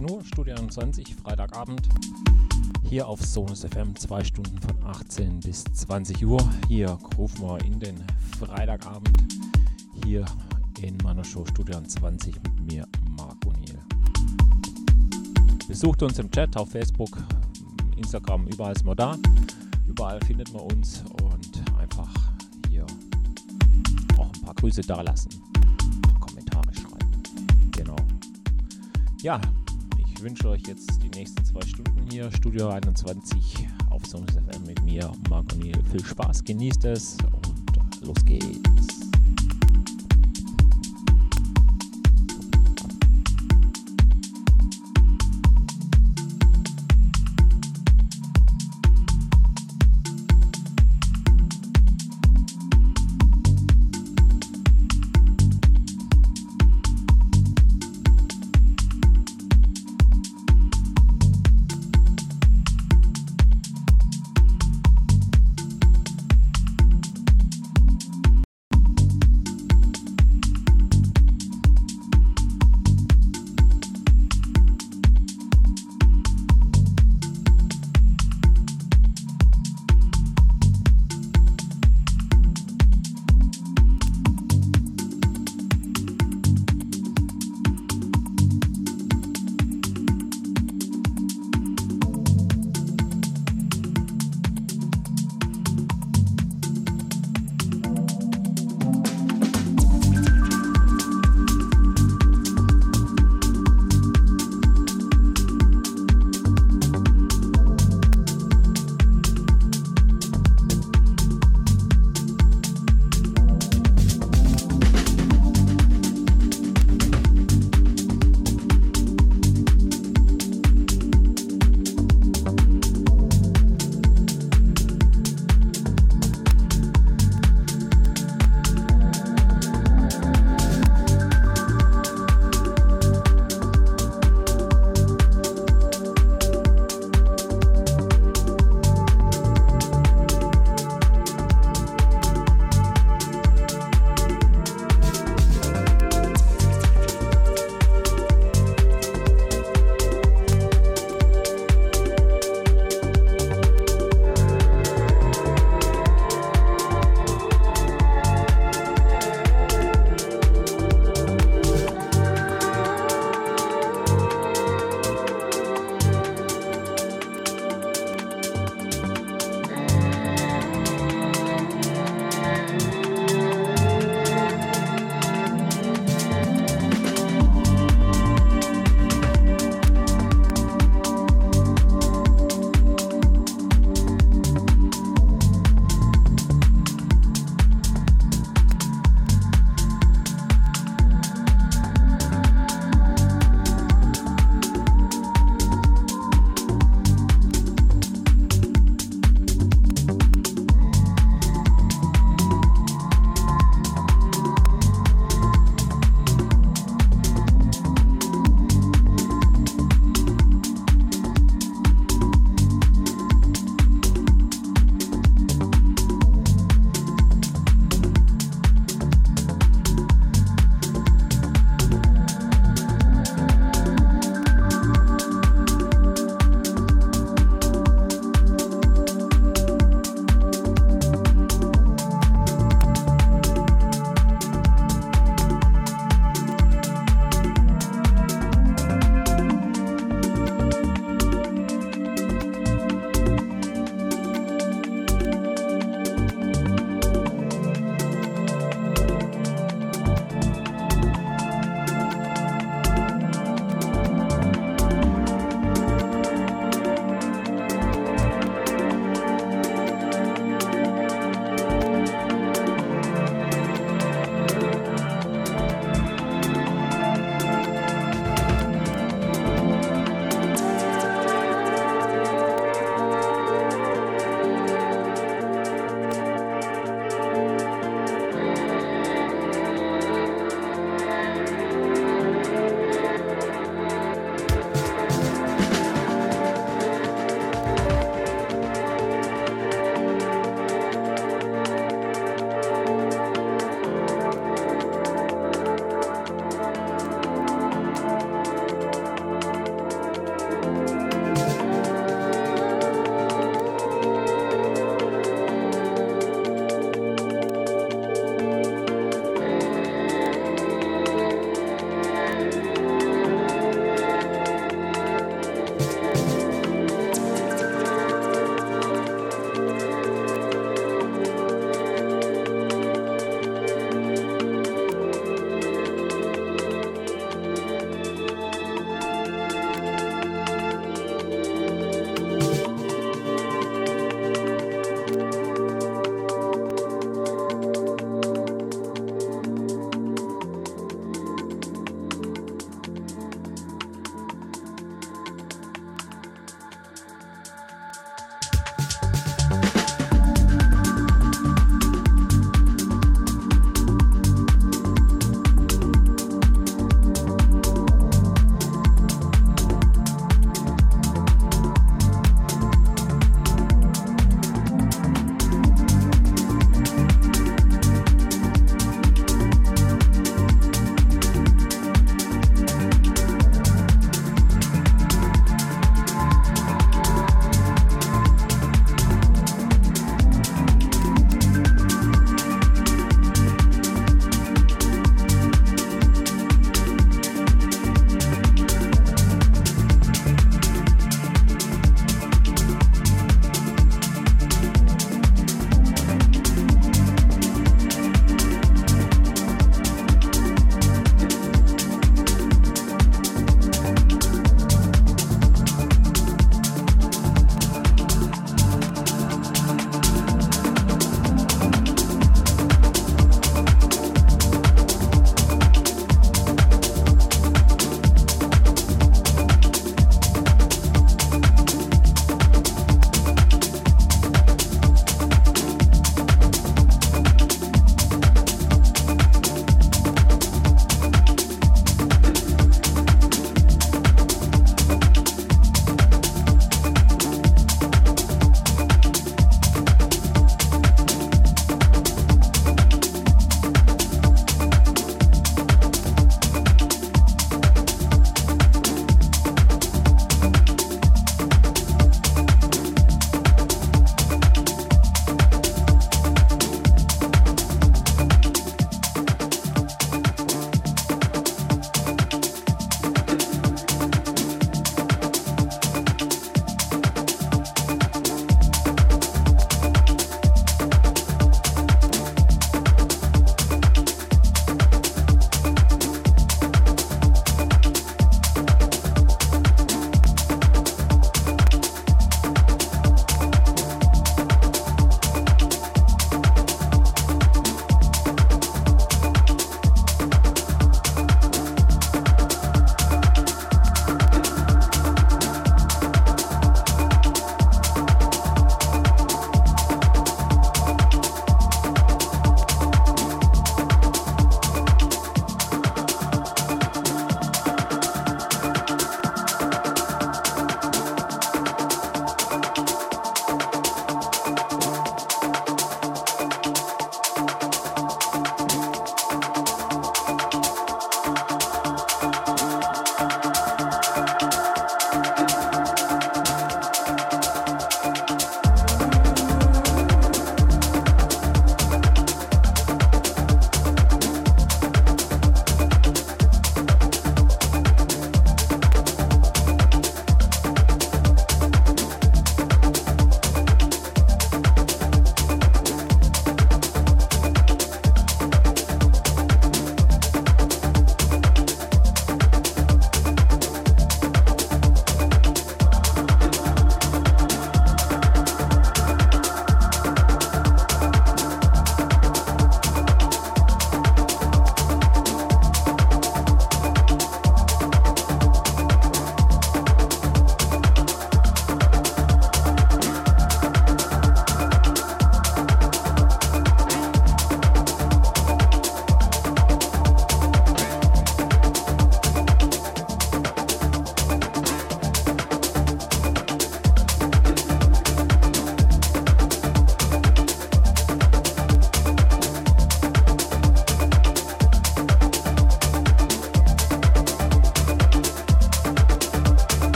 Studio 21, Freitagabend. Hier auf Sonus FM, zwei Stunden von 18 bis 20 Uhr. Hier rufen wir in den Freitagabend hier in meiner Show Studio 20 mit mir, Marc O'Neill. Besucht uns im Chat auf Facebook, Instagram, überall ist man da. Überall findet man uns und einfach hier auch ein paar Grüße da lassen. Kommentare schreiben. Genau. Ja, ich wünsche euch jetzt die nächsten zwei Stunden hier, Studio 21 auf Sonus FM mit mir, Marc O'Neill. Viel Spaß, genießt es und los geht's.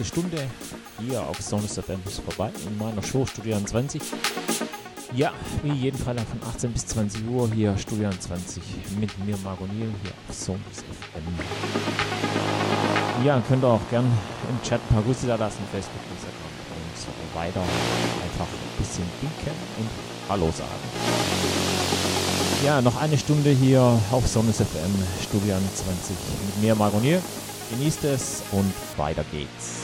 Erste Stunde hier auf Sonus FM ist vorbei in meiner Show Studio 20. Ja, wie jeden Freitag von 18 bis 20 Uhr hier Studio 20 mit mir Margonil hier auf Sonus FM. Ja, könnt ihr auch gern im Chat ein paar Grüße da lassen, Facebook, Instagram und so weiter. Einfach ein bisschen winken und Hallo sagen. Ja, noch eine Stunde hier auf Sonnes FM Studio 20 mit mir Margonil. Genießt es und weiter geht's.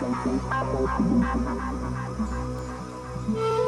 Thank you.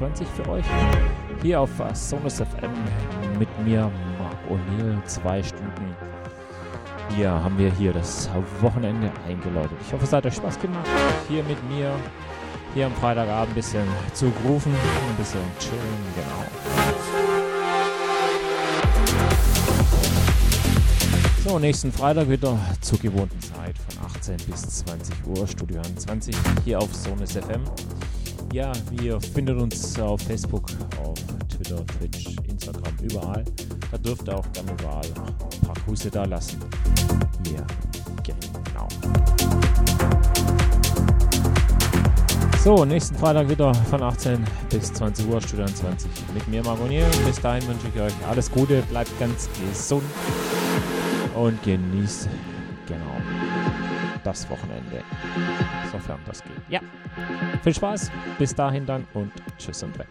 2020 für euch. Hier auf Sonus FM mit mir, Marc O'Neill, zwei Stunden. Hier haben wir hier das Wochenende eingeläutet. Ich hoffe, es hat euch Spaß gemacht, hier mit mir, hier am Freitagabend ein bisschen zu grooven, ein bisschen chillen, genau. So, nächsten Freitag wieder zur gewohnten Zeit von 18 bis 20 Uhr, Studio 21, hier auf Sonus FM. Ja, ihr findet uns auf Facebook, auf Twitter, Twitch, Instagram, überall. Da dürft ihr auch gerne überall ein paar Grüße da lassen. Ja, genau. So, nächsten Freitag wieder von 18 bis 20 Uhr, Studio 20 mit mir, Margonier. Bis dahin wünsche ich euch alles Gute, bleibt ganz gesund und genießt genau das Wochenende, sofern das geht. Ja, viel Spaß, bis dahin dann und tschüss und weg.